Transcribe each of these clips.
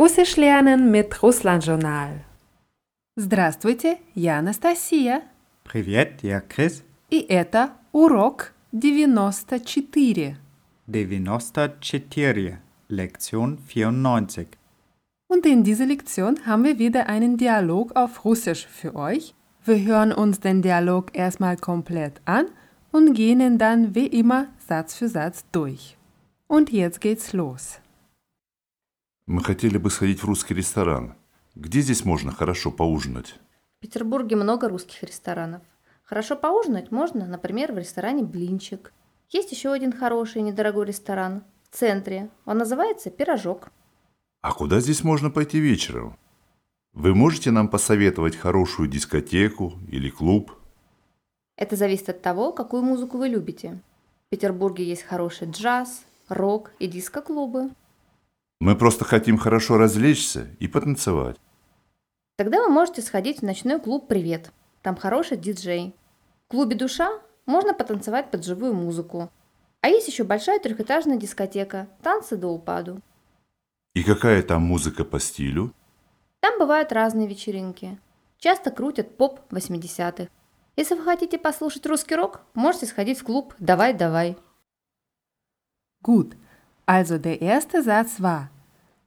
Russisch lernen mit Russland-Journal. Здравствуйте, я Анастасия. Привет, я Крис. И это урок 94. 94, Lektion 94. Und in dieser Lektion haben wir wieder einen Dialog auf Russisch für euch. Wir hören uns den Dialog erstmal komplett an und gehen ihn dann wie immer Satz für Satz durch. Und jetzt geht's los. Мы хотели бы сходить в русский ресторан. Где здесь можно хорошо поужинать? В Петербурге много русских ресторанов. Хорошо поужинать можно, например, в ресторане «Блинчик». Есть еще один хороший недорогой ресторан в центре. Он называется «Пирожок». А куда здесь можно пойти вечером? Вы можете нам посоветовать хорошую дискотеку или клуб? Это зависит от того, какую музыку вы любите. В Петербурге есть хороший джаз, рок и диско-клубы. Мы просто хотим хорошо развлечься и потанцевать. Тогда вы можете сходить в ночной клуб «Привет». Там хороший диджей. В клубе «Душа» можно потанцевать под живую музыку. А есть еще большая трехэтажная дискотека «Танцы до упаду». И какая там музыка по стилю? Там бывают разные вечеринки. Часто крутят поп 80-х. Если вы хотите послушать русский рок, можете сходить в клуб «Давай, давай». Gut, also der erste Satz war,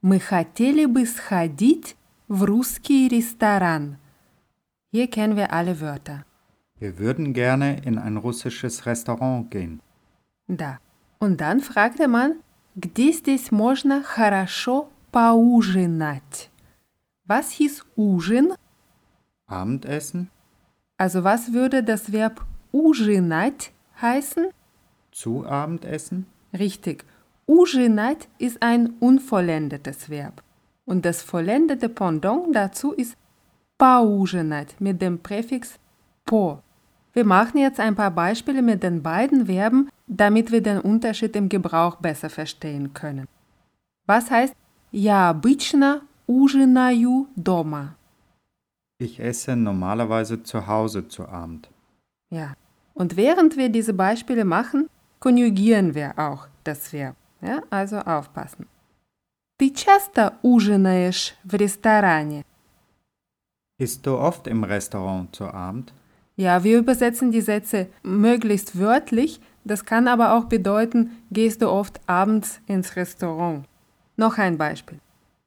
мы хотели бы сходить в русский ресторан. Hier kennen wir alle Wörter. Wir würden gerne in ein russisches Restaurant gehen. Да. Und dann fragte man, где здесь можно хорошо поужинать? Was hieß ужин? Abendessen, Also was würde das Verb ужинать heißen? zu Abendessen, Richtig. Ужинать ist ein unvollendetes Verb. Und das vollendete Pendant dazu ist поужинать mit dem Präfix po. Wir machen jetzt ein paar Beispiele mit den beiden Verben, damit wir den Unterschied im Gebrauch besser verstehen können. Was heißt Я обычно ужинаю дома? ich esse normalerweise zu Hause zu Abend. Ja. Und während wir diese Beispiele machen, konjugieren wir auch das Verb. Ja, also aufpassen. Ты часто ужинаешь в ресторане? Isst du oft im Restaurant zu Abend? Ja, wir übersetzen die Sätze möglichst wörtlich. Das kann aber auch bedeuten, gehst du oft abends ins Restaurant. Noch ein Beispiel.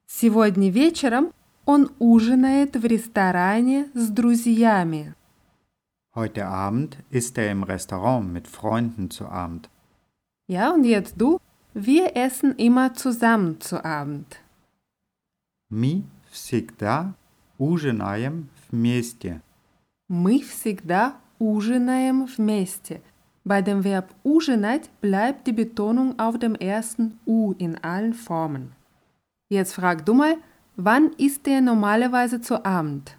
Сегодня вечером он ужинает в ресторане с друзьями. Heute Abend isst er im Restaurant mit Freunden zu Abend. Ja, und jetzt du. Wir essen immer zusammen zu Abend. Мы всегда ужинаем вместе. Мы всегда ужинаем вместе. Bei dem Verb ужинать bleibt die Betonung auf dem ersten U in allen Formen. Jetzt frag du mal, wann isst ihr normalerweise zu Abend?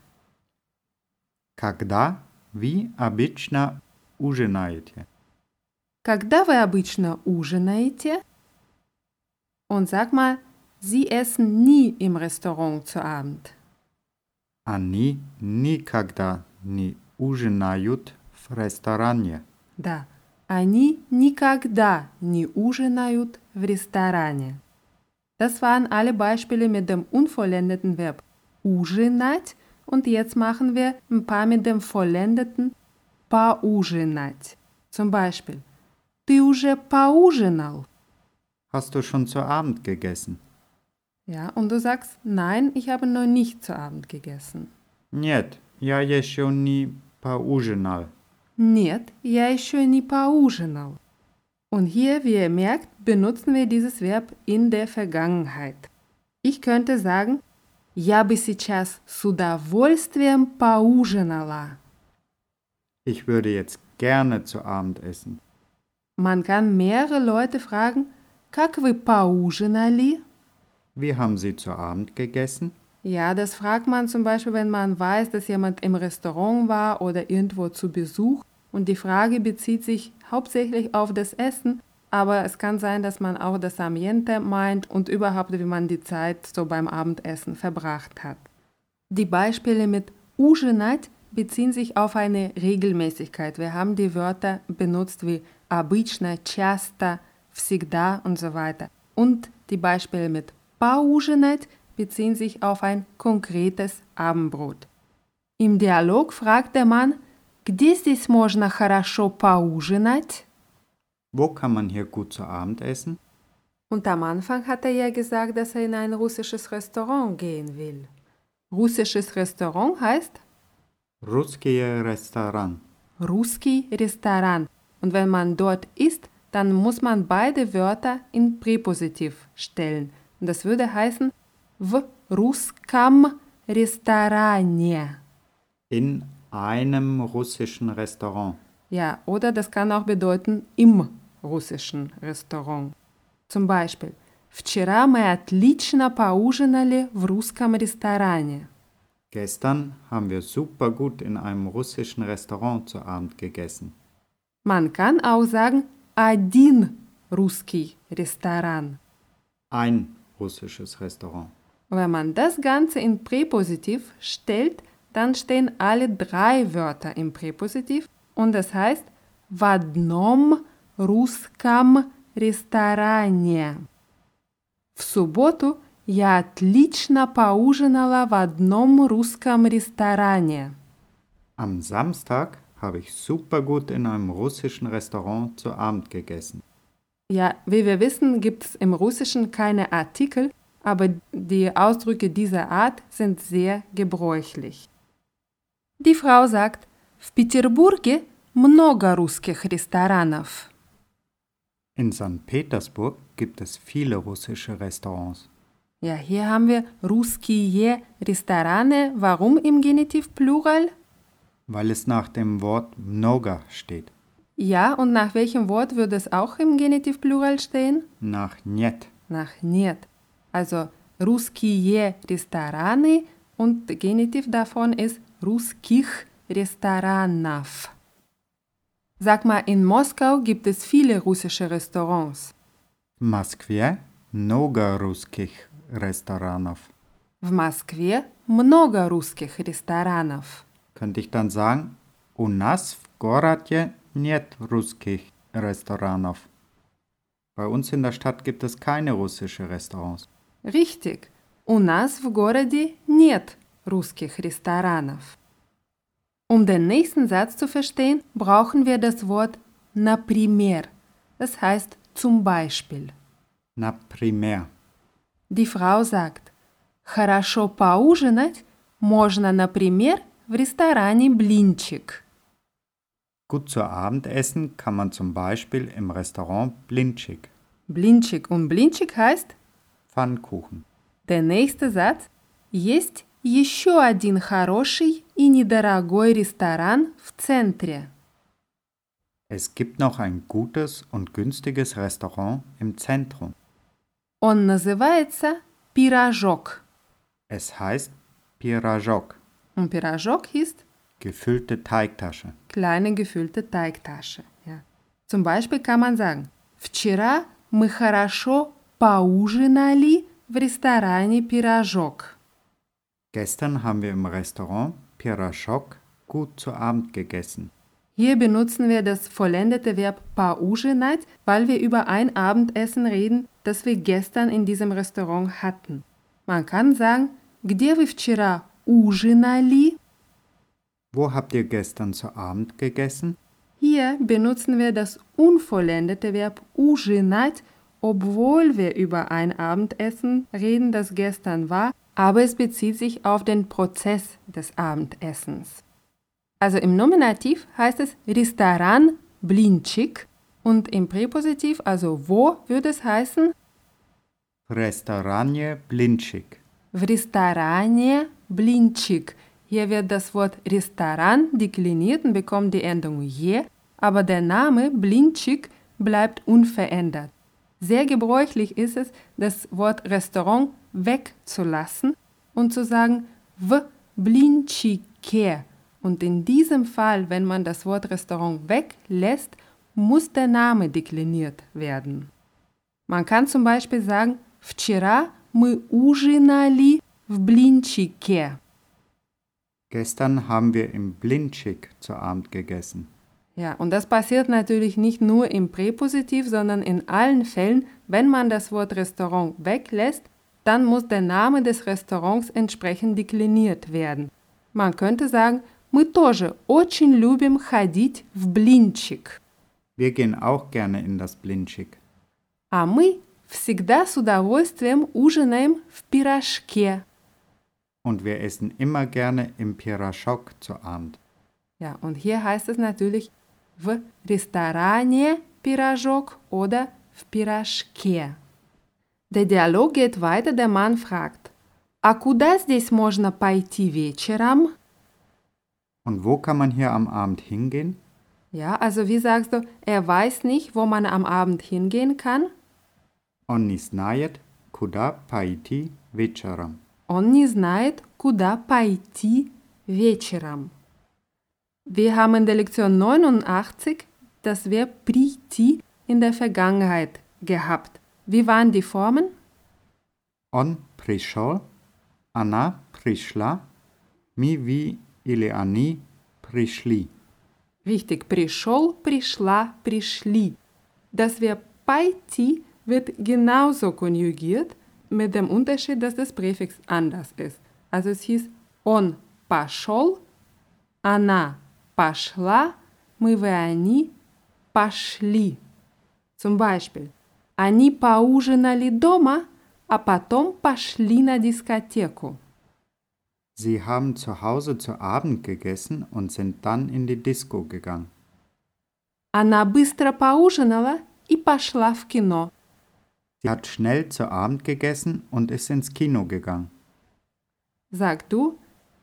Когда вы обычно ужинаете? Когда вы обычно ужинаете? Und sag mal, Sie essen nie im Restaurant zu Abend. Они никогда не ужинают в ресторане. Да, они никогда не ужинают в ресторане. Das waren alle Beispiele mit dem unvollendeten Verb ужинать und jetzt machen wir ein paar mit dem vollendeten поужинать. Zum Beispiel, ты уже поужинал? Hast du schon zu Abend gegessen? Ja, und du sagst, nein, ich habe noch nicht zu Abend gegessen. Нет, я еще не поужинал. Нет, я еще не поужинал. Und hier, wie ihr merkt, benutzen wir dieses Verb in der Vergangenheit. Ich könnte sagen, я бы сейчас с удовольствием поужинала. Ich würde jetzt gerne zu Abend essen. Man kann mehrere Leute fragen, как вы поужинали? Wie haben Sie zu Abend gegessen? Ja, das fragt man zum Beispiel, wenn man weiß, dass jemand im Restaurant war oder irgendwo zu Besuch und die Frage bezieht sich hauptsächlich auf das Essen, aber es kann sein, dass man auch das Ambiente meint und überhaupt, wie man die Zeit so beim Abendessen verbracht hat. Die Beispiele mit ужинать beziehen sich auf eine Regelmäßigkeit. Wir haben die Wörter benutzt wie обычно, часто, всегда und so weiter. Und die Beispiele mit поужинать beziehen sich auf ein konkretes Abendbrot. Im Dialog fragt der Mann, где здесь можно хорошо поужинать? Wo kann man hier gut zu Abend essen? Und am Anfang hat er ja gesagt, dass er in ein russisches Restaurant gehen will. Russisches Restaurant heißt Русские Restaurant. Ruski Restaurant. Und wenn man dort isst, dann muss man beide Wörter in Präpositiv stellen. Und das würde heißen в русском ресторане. In einem russischen Restaurant. Ja, oder das kann auch bedeuten im russischen Restaurant. Zum Beispiel, вчера мы отлично поужинали в русском ресторане. Gestern haben wir super gut in einem russischen Restaurant zu Abend gegessen. Man kann auch sagen один русский ресторан. Ein russisches Restaurant. Wenn man das Ganze in Präpositiv stellt, dann stehen alle drei Wörter im Präpositiv und das heißt в одном русском ресторане. В субботу я отлично поужинала в одном русском ресторане. Am Samstag habe ich super gut in einem russischen Restaurant zu Abend gegessen. Ja, wie wir wissen, gibt es im Russischen keine Artikel, aber die Ausdrücke dieser Art sind sehr gebräuchlich. Die Frau sagt, в Петербурге много русских ресторанов. In St. Petersburg gibt es viele russische Restaurants. Ja, hier haben wir русские Restorane. Warum im Genitiv Plural? weil es nach dem Wort mnoga steht. Ja, und nach welchem Wort würde es auch im Genitiv Plural stehen? Nach нет. Nach нет. Also русские рестораны und der Genitiv davon ist русских ресторанов. Sag mal, in Moskau gibt es viele russische Restaurants. В Москве много русских ресторанов. В Москве много русских ресторанов. Könnte ich dann sagen, у нас в городе нет русских ресторанов. Bei uns in der Stadt gibt es keine russische Restaurants. Richtig. У нас в городе нет русских ресторанов. Um den nächsten Satz zu verstehen, brauchen wir das Wort например. Das heißt zum Beispiel. Например. Die Frau sagt, хорошо поужинать можно, например, в ресторане «Блинчик». Gut zu Abend essen kann man zum Beispiel im Restaurant Blinchik. Блинчик und Блинчик heißt Pfannkuchen. der nächste Satz. Есть еще один хороший и недорогой ресторан в центре. Es gibt noch ein gutes und günstiges Restaurant im Zentrum. Он называется «Пирожок». Es heißt Pirajok, Und Пирожок ist gefüllte Teigtasche. kleine gefüllte Teigtasche. Ja. Zum Beispiel kann man sagen, вчера мы хорошо поужинали в ресторане «Пирожок». Gestern haben wir im Restaurant Pirajok gut zu Abend gegessen. Hier benutzen wir das vollendete Verb поужинать, weil wir über ein Abendessen reden, das wir gestern in diesem Restaurant hatten. Man kann sagen, где вы вчера ужинали? Wo habt ihr gestern zu Abend gegessen? Hier benutzen wir das unvollendete Verb ужинать, obwohl wir über ein Abendessen reden, das gestern war, aber es bezieht sich auf den Prozess des Abendessens. Also im Nominativ heißt es Restaurant Blinchik und im Präpositiv, also wo, würde es heißen В ресторане Blinchik. в ресторане Blinchik. Hier wird das Wort Restaurant dekliniert und bekommt die Endung je, aber der Name Blinchik bleibt unverändert. Sehr gebräuchlich ist es, das Wort Restaurant wegzulassen und zu sagen w Blinchike. Und in diesem Fall, wenn man das Wort Restaurant weglässt, muss der Name dekliniert werden. Man kann zum Beispiel sagen, вчера мы ужинали в блинчике. Gestern haben wir im Blinchik zu Abend gegessen. Ja, und das passiert natürlich nicht nur im Präpositiv, sondern in allen Fällen, wenn man das Wort Restaurant weglässt, dann muss der Name des Restaurants entsprechend dekliniert werden. Man könnte sagen, мы тоже очень любим ходить в блинчик. Wir gehen auch gerne in das Blinchik. А мы всегда с удовольствием ужинаем в пирожке. Und wir essen immer gerne im Pirashok zu Abend. Ja, und hier heißt es natürlich в ресторане пирожок oder в пирожке. Der Dialog geht weiter, der Mann fragt, а куда здесь можно пойти вечером? Und wo kann man hier am Abend hingehen? Ja, also wie sagst du, er weiß nicht, wo man am Abend hingehen kann? Он не знает, куда пойти вечером. Он не знает, куда пойти вечером. Wir haben in der Lektion 89 das Verb priti in der Vergangenheit gehabt. Wie waren die Formen? Он пришел, она пришла, мы ви или они пришли. Richtig, пришел, пришла, пришли. Das Verb пойти wird genauso konjugiert, mit dem Unterschied, dass das Präfix anders ist. Also es hieß он пошел, она пошла, мы вы они пошли. Zum Beispiel, они поужинали дома, а потом пошли на дискотеку. Sie haben zu Hause zu Abend gegessen und sind dann in die Disco gegangen. Она быстро поужинала и пошла в кино. Sie hat schnell zu Abend gegessen und ist ins Kino gegangen. Sag du,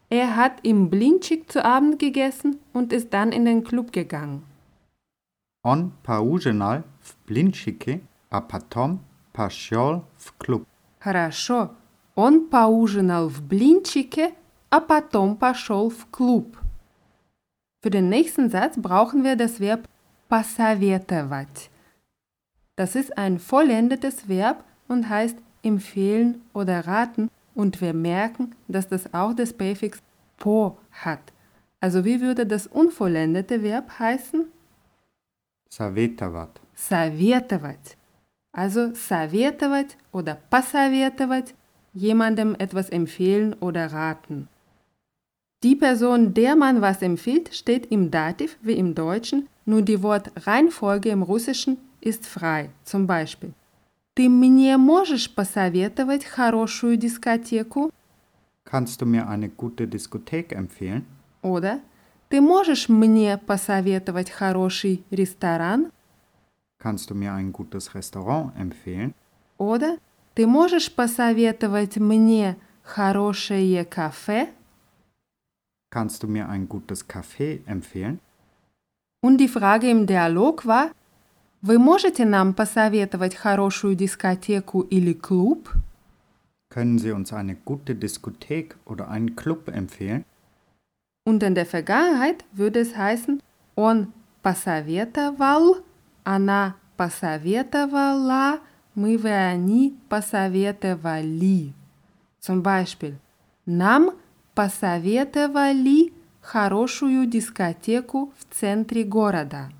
er hat im Blinchik zu Abend gegessen und ist dann in den Club gegangen. Он поужинал в блинчике, а потом пошел в клуб. Хорошо. Он поужинал в блинчике, а потом пошел в клуб. Für den nächsten Satz brauchen wir das Verb посоветовать. Das ist ein vollendetes Verb und heißt empfehlen oder raten und wir merken, dass das auch das Präfix po hat. Also wie würde das unvollendete Verb heißen? Советовать. Советовать. Also советовать oder посоветовать, jemandem etwas empfehlen oder raten. Die Person, der man was empfiehlt, steht im Dativ wie im Deutschen, nur die Wortreihenfolge im Russischen ist frei. Zum Beispiel Ты мне можешь посоветовать хорошую дискотеку? Kannst du mir eine gute Diskothek empfehlen? Oder Ты можешь мне посоветовать хороший ресторан? Kannst du mir ein gutes Restaurant empfehlen? Oder Ты можешь посоветовать мне хорошее кафе? Kannst du mir ein gutes Café empfehlen? Und die Frage im Dialog war, Вы можете нам посоветовать хорошую дискотеку или клуб? Können Sie uns eine gute Diskothek oder einen Club empfehlen? Und in der Vergangenheit würde es heißen, он посоветовал, она посоветовала, мы вы они посоветовали. Zum Beispiel, нам посоветовали хорошую дискотеку в центре города.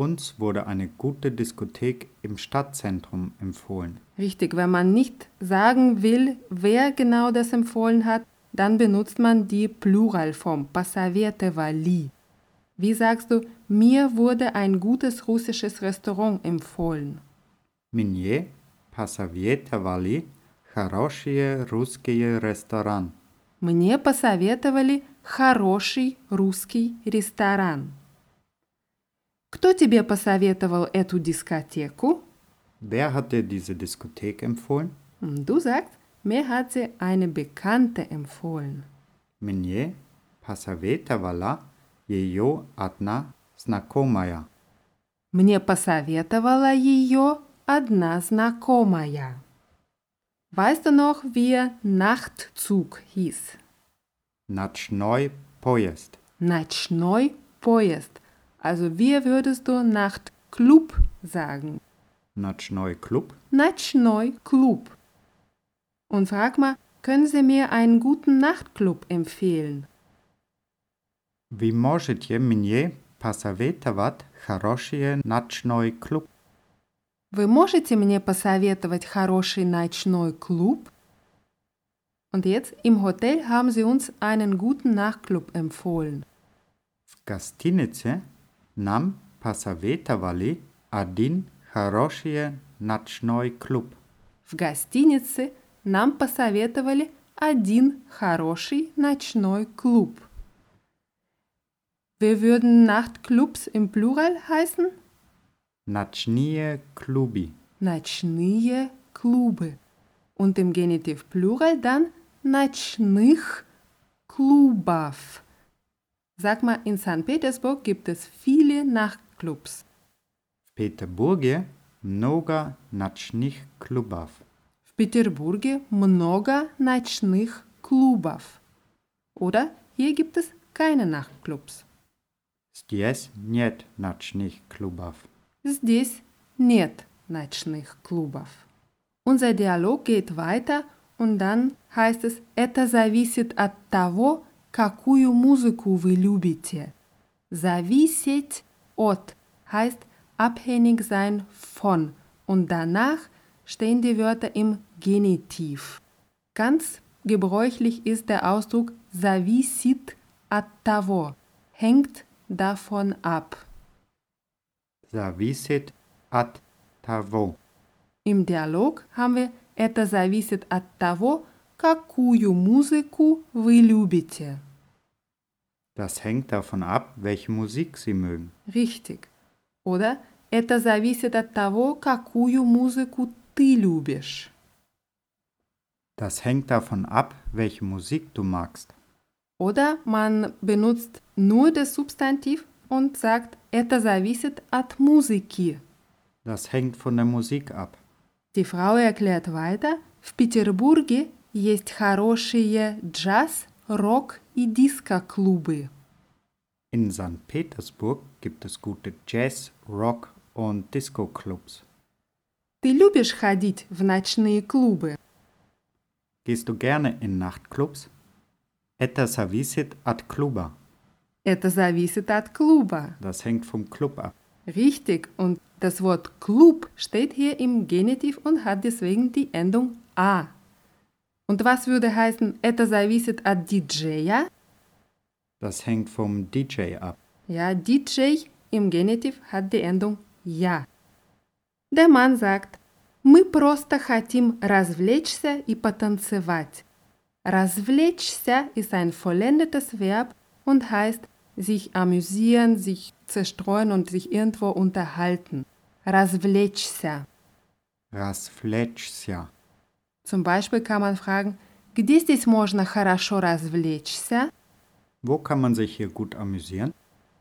Uns wurde eine gute Diskothek im Stadtzentrum empfohlen. Richtig, wenn man nicht sagen will, wer genau das empfohlen hat, dann benutzt man die Pluralform посоветовали. Wie sagst du, mir wurde ein gutes russisches Restaurant empfohlen? Мне посоветовали хорошие русские ресторан. Мне посоветовали хороший русский ресторан. Кто тебе посоветовал эту дискотеку? Wer hat dir diese Diskothek empfohlen? Du sagst, mir hat sie eine Bekannte empfohlen. Мне посоветовала ее одна знакомая. Мне посоветовала ее одна знакомая. Weißt du noch, wie Nachtzug hieß? Ночной поезд. Ночной поезд. Also wie würdest du Nachtclub sagen? Ночной клуб. Ночной Club. Und frag mal, können Sie mir einen guten Nachtclub empfehlen? Ви можете мне посоветовать хороший ночной клуб? Вы можете мне посоветовать хороший ночной Club? Und jetzt, im Hotel haben sie uns einen guten Nachtclub empfohlen. В гостинице нам посоветовали один хороший ночной клуб. В гостинице нам посоветовали один хороший ночной Club. Wir würden Nachtclubs im Plural heißen? Ночные клубы. Ночные Клубы. Und im Genitiv Plural dann ночных Клубов. Sag mal, in St. Petersburg gibt es viele Nachtclubs. В Петербурге много ночных клубов. В Петербурге много ночных Клубов. Oder hier gibt es keine Nachtclubs. Здесь нет ночных клубов. Здесь нет ночных клубов. Unser Dialog geht weiter und dann heißt es, это зависит от того, какую музыку вы любите. Зависеть от heißt abhängig sein von und danach stehen die Wörter im Genitiv. Ganz gebräuchlich ist der Ausdruck зависит от того, hängt davon ab. Зависит от того. Im Dialog haben wir это зависит от того, какую музыку вы любите. Das hängt davon ab, welche Musik Sie mögen. Richtig. Oder это зависит от того, какую музыку ты любишь. Das hängt davon ab, welche Musik du magst. Oder man benutzt nur das Substantiv und sagt, это зависит от музыки. Das hängt von der Musik ab. Die Frau erklärt weiter, в Петербурге есть хорошие джаз, рок и диско-клубы. In St. Petersburg gibt es gute Jazz, Rock und Disco-Clubs. Ты любишь ходить в ночные клубы? Gehst du gerne in Nachtclubs? Это зависит от клуба. Это зависит от клуба. Das hängt vom Club ab. Richtig. Und das Wort Club steht hier im Genitiv und hat deswegen die Endung a. Und was würde heißen, это зависит от диджея? Das hängt vom DJ ab. Ja, DJ im Genitiv hat die Endung ja. Der Mann sagt, мы просто хотим развлечься и потанцевать. Развлечься ist ein vollendetes Verb und heißt sich amüsieren, sich zerstreuen und sich irgendwo unterhalten. Развлечься. Развлечься. Zum Beispiel kann man fragen, где здесь можно хорошо развлечься? Wo kann man sich hier gut amüsieren?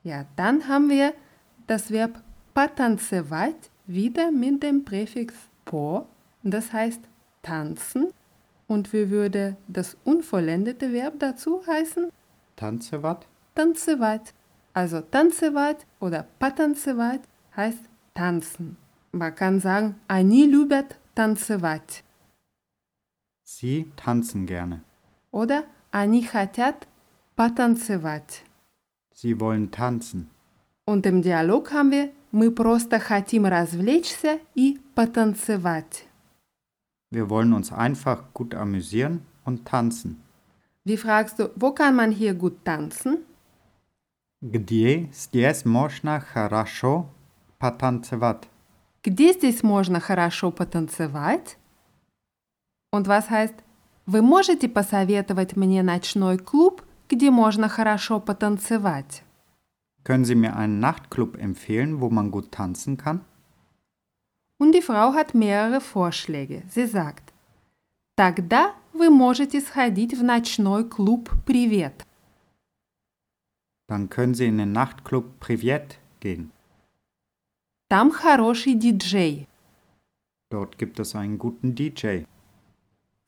Ja, dann haben wir das Verb потанцевать wieder mit dem Präfix po, das heißt tanzen. Und wie würde das unvollendete Verb dazu heißen? Tanzewat? Танцевать. Also танцевать oder потанцевать heißt tanzen. Man kann sagen, они любят танцевать. Sie tanzen gerne. Oder они хотят потанцевать. Sie wollen tanzen. Und im Dialog haben wir «Мы просто хотим развлечься и потанцевать». Wir wollen uns einfach gut amüsieren und tanzen. Wie fragst du, wo kann man hier gut tanzen? Где здесь можно хорошо потанцевать? Где здесь можно хорошо потанцевать? Und was heißt, вы можете посоветовать мне ночной клуб, где можно хорошо потанцевать? Können Sie mir einen Nachtclub empfehlen, wo man gut tanzen kann? Und die Frau hat mehrere Vorschläge. Sie sagt, тогда вы можете сходить в ночной клуб «Привет». Dann können Sie in den Nachtclub Privet gehen. Там хороший диджей. Dort gibt es einen guten DJ.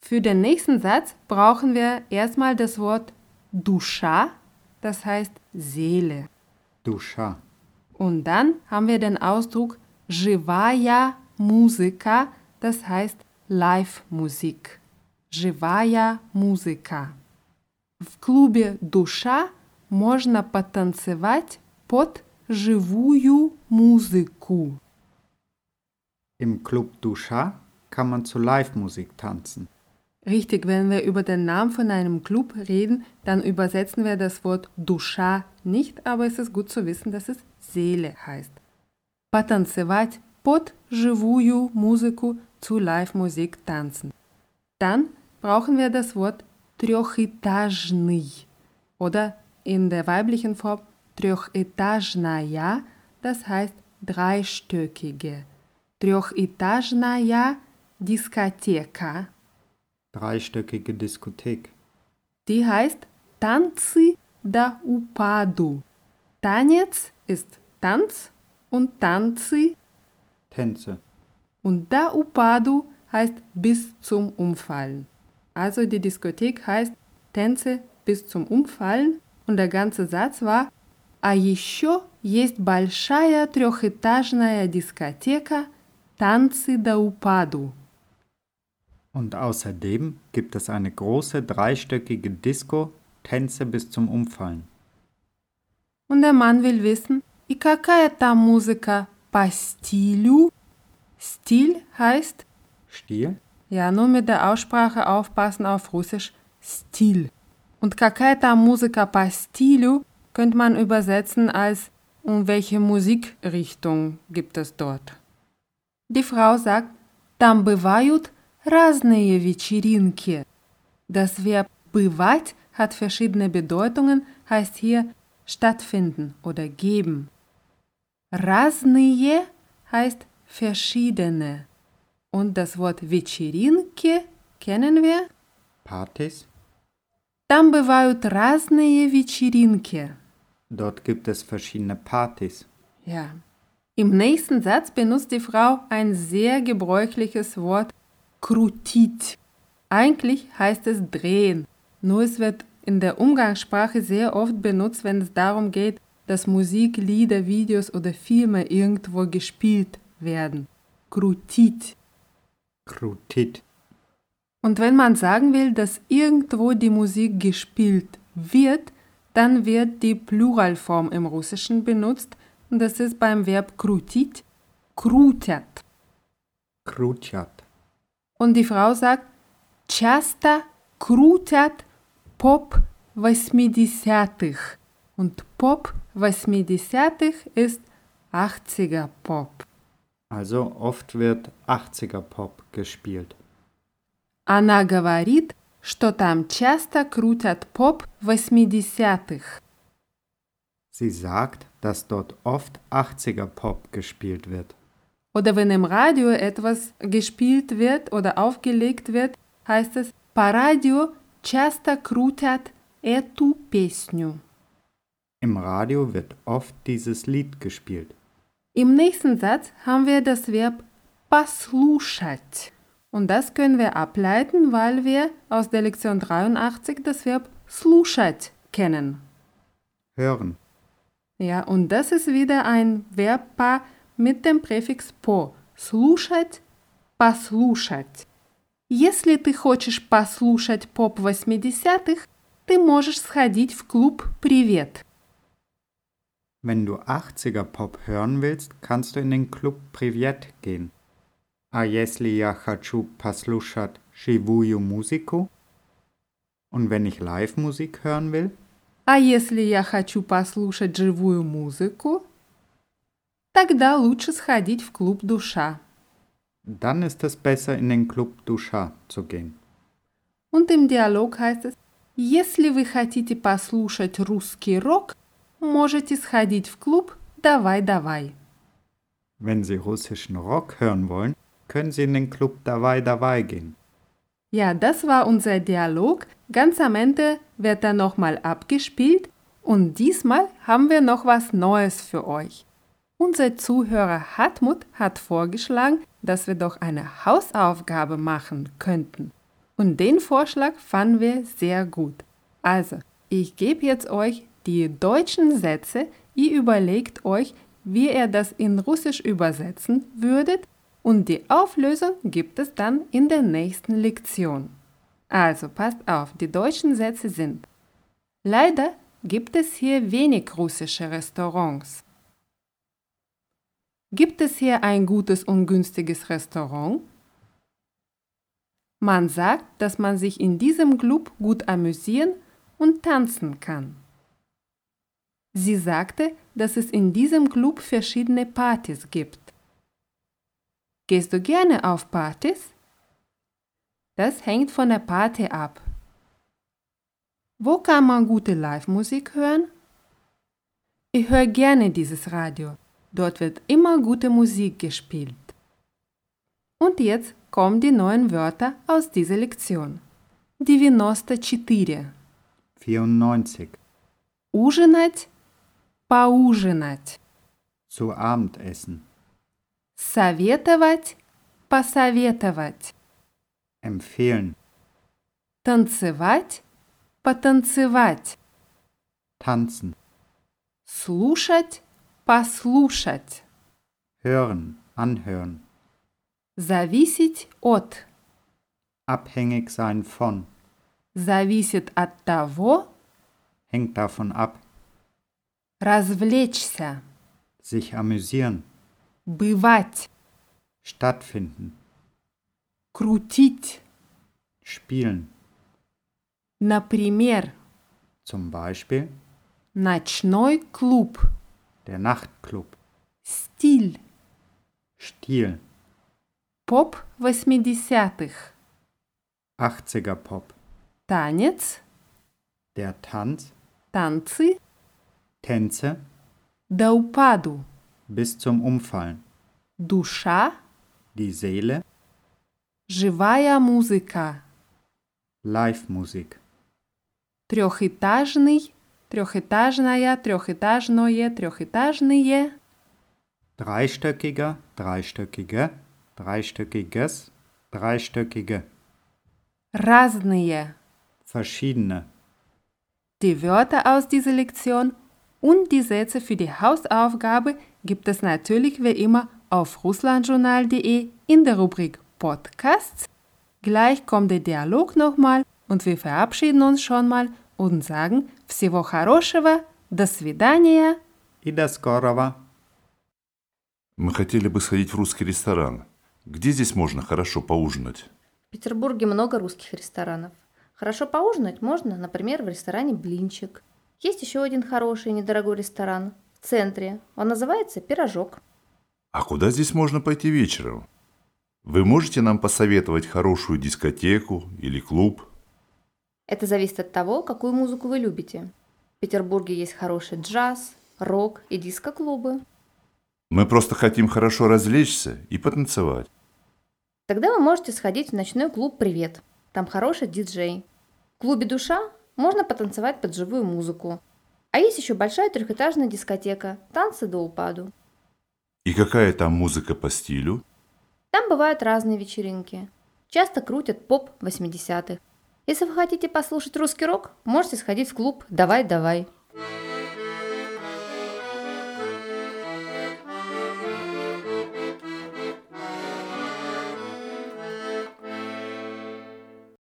Für den nächsten Satz brauchen wir erstmal das Wort душа, das heißt Seele. Duscha. Und dann haben wir den Ausdruck живая музыка, das heißt Live-Musik. Живая музыка. В клубе «Душа» можно потанцевать под живую музыку. Im Club Duscha kann man zu Live-Musik tanzen. Richtig, wenn wir über den Namen von einem Club reden, dann übersetzen wir das Wort Duscha nicht, aber es ist gut zu wissen, dass es Seele heißt. Потанцевать под живую музыку zu Live-Musik tanzen. Dann brauchen wir das Wort трехэтажный oder in der weiblichen Form трехэтажная, das heißt dreistöckige. Трехэтажная дискотека. Dreistöckige Diskothek. Die heißt Tanzi da Upadu. Tanец ist Tanz und Tanzi Tänze. und da Upadu heißt bis zum Umfallen. Also die Diskothek heißt Tänze bis zum Umfallen und der ganze Satz war А еще есть большая трехэтажная дискотека Танцы до упаду. Und außerdem gibt es eine große dreistöckige Disco, Tänze bis zum Umfallen. Und der Mann will wissen, и какая там музыка по стилю? Stil heißt, Stil? ja, nur mit der Aussprache aufpassen auf Russisch, Stil. Und какая там музыка по стилю könnte man übersetzen als um welche Musikrichtung gibt es dort. Die Frau sagt, там бывают разные вечеринки. Das Verb бывать hat verschiedene Bedeutungen, heißt hier stattfinden oder geben. Разные heißt verschiedene. Und das Wort вечеринки kennen wir? Partys? Там бывают разные вечеринки. Dort gibt es verschiedene Partys. Ja. Im nächsten Satz benutzt die Frau ein sehr gebräuchliches Wort krutit. Eigentlich heißt es drehen, nur es wird in der Umgangssprache sehr oft benutzt, wenn es darum geht, dass Musik, Lieder, Videos oder Filme irgendwo gespielt werden. Krutit. Krutit. Und wenn man sagen will, dass irgendwo die Musik gespielt wird, dann wird die Pluralform im Russischen benutzt und das ist beim Verb krutit, krutят. Krutjat. Und die Frau sagt, часто крутят поп 80-х. Und Pop 80-х ist 80er Pop. Also oft wird 80er Pop gespielt. Она говорит, что там часто крутят поп 80-х. Sie sagt, dass dort oft 80er Pop gespielt wird. Oder wenn im Radio etwas gespielt wird oder aufgelegt wird, heißt es по радио часто крутят эту песню. Im Radio wird oft dieses Lied gespielt. Im nächsten Satz haben wir das Verb послушать. Und das können wir ableiten, weil wir aus der Lektion 83 das Verb слушать kennen. Hören. Ja, und das ist wieder ein Verbpaar mit dem Präfix по. Слушать, послушать. Если ты хочешь послушать поп 80-х, ты можешь сходить в клуб «Привет». Wenn du 80er Pop hören willst, kannst du in den Club Privet gehen. А если я хочу послушать живую музыку? Und wenn ich Live-Musik hören will? А если я хочу послушать живую музыку, тогда лучше сходить в клуб «Душа». Dann ist es besser, in den Club Duscha zu gehen. Und im Dialog heißt es, если вы хотите послушать русский рок, можете сходить в клуб «Давай, давай». Wenn Sie russischen Rock hören wollen, können Sie in den Club Davai Davai gehen. Ja, das war unser Dialog. Ganz am Ende wird er nochmal abgespielt und diesmal haben wir noch was Neues für euch. Unser Zuhörer Hartmut hat vorgeschlagen, dass wir doch eine Hausaufgabe machen könnten. Und den Vorschlag fanden wir sehr gut. Also, ich gebe jetzt euch die deutschen Sätze, ihr überlegt euch, wie ihr das in Russisch übersetzen würdet und die Auflösung gibt es dann in der nächsten Lektion. Also passt auf, die deutschen Sätze sind Leider gibt es hier wenig russische Restaurants. Gibt es hier ein gutes und günstiges Restaurant? Man sagt, dass man sich in diesem Club gut amüsieren und tanzen kann. Sie sagte, dass es in diesem Club verschiedene Partys gibt. Gehst du gerne auf Partys? Das hängt von der Party ab. Wo kann man gute Live-Musik hören? Ich höre gerne dieses Radio. Dort wird immer gute Musik gespielt. Und jetzt kommen die neuen Wörter aus dieser Lektion. 94. 94. Ужинать, поужинать. Zu Abendessen. Советовать, посоветовать. Empfehlen. Танцевать, потанцевать. Tanzen. Слушать, послушать. Hören. Anhören. Зависеть от. Abhängig sein von. Зависит от того. Hängt davon ab. Развлечься. Sich amüsieren. Бывать. Stattfinden. Крутить. Spielen. Например, Zum Beispiel ночной клуб. der Nachtclub. Стиль. Stil. Поп 80-х. 80er Pop. Танец. Der Tanz. Танцы. Tänze До упаду. bis zum Umfallen. Душа. Die Seele. Живая музыка. Live-Musik. Трехэтажный. Трехэтажная. Трехэтажное. Трехэтажные. Dreistöckiger, dreistöckige, dreistöckiges, dreistöckige. Разные. Verschiedene. Die Wörter aus dieser Lektion und die Sätze für die Hausaufgabe gibt es natürlich wie immer auf russlandjournal.de in der Rubrik Podcasts. Gleich kommt der Dialog nochmal und wir verabschieden uns schon mal und sagen Всего хорошего, до свидания. И до скорого. Мы хотели бы сходить в русский ресторан. Где здесь можно хорошо поужинать? В Петербурге много русских ресторанов. Хорошо поужинать можно, например, в ресторане «Блинчик». Есть еще один хороший недорогой ресторан в центре. Он называется «Пирожок». А куда здесь можно пойти вечером? Вы можете нам посоветовать хорошую дискотеку или клуб? Это зависит от того, какую музыку вы любите. В Петербурге есть хороший джаз, рок и диско-клубы. Мы просто хотим хорошо развлечься и потанцевать. Тогда вы можете сходить в ночной клуб «Привет». Там хороший диджей. В клубе «Душа» можно потанцевать под живую музыку. А есть еще большая трехэтажная дискотека «Танцы до упаду». И какая там музыка по стилю? Там бывают разные вечеринки. Часто крутят поп 80-х. Если вы хотите послушать русский рок, можете сходить в клуб «Давай-давай».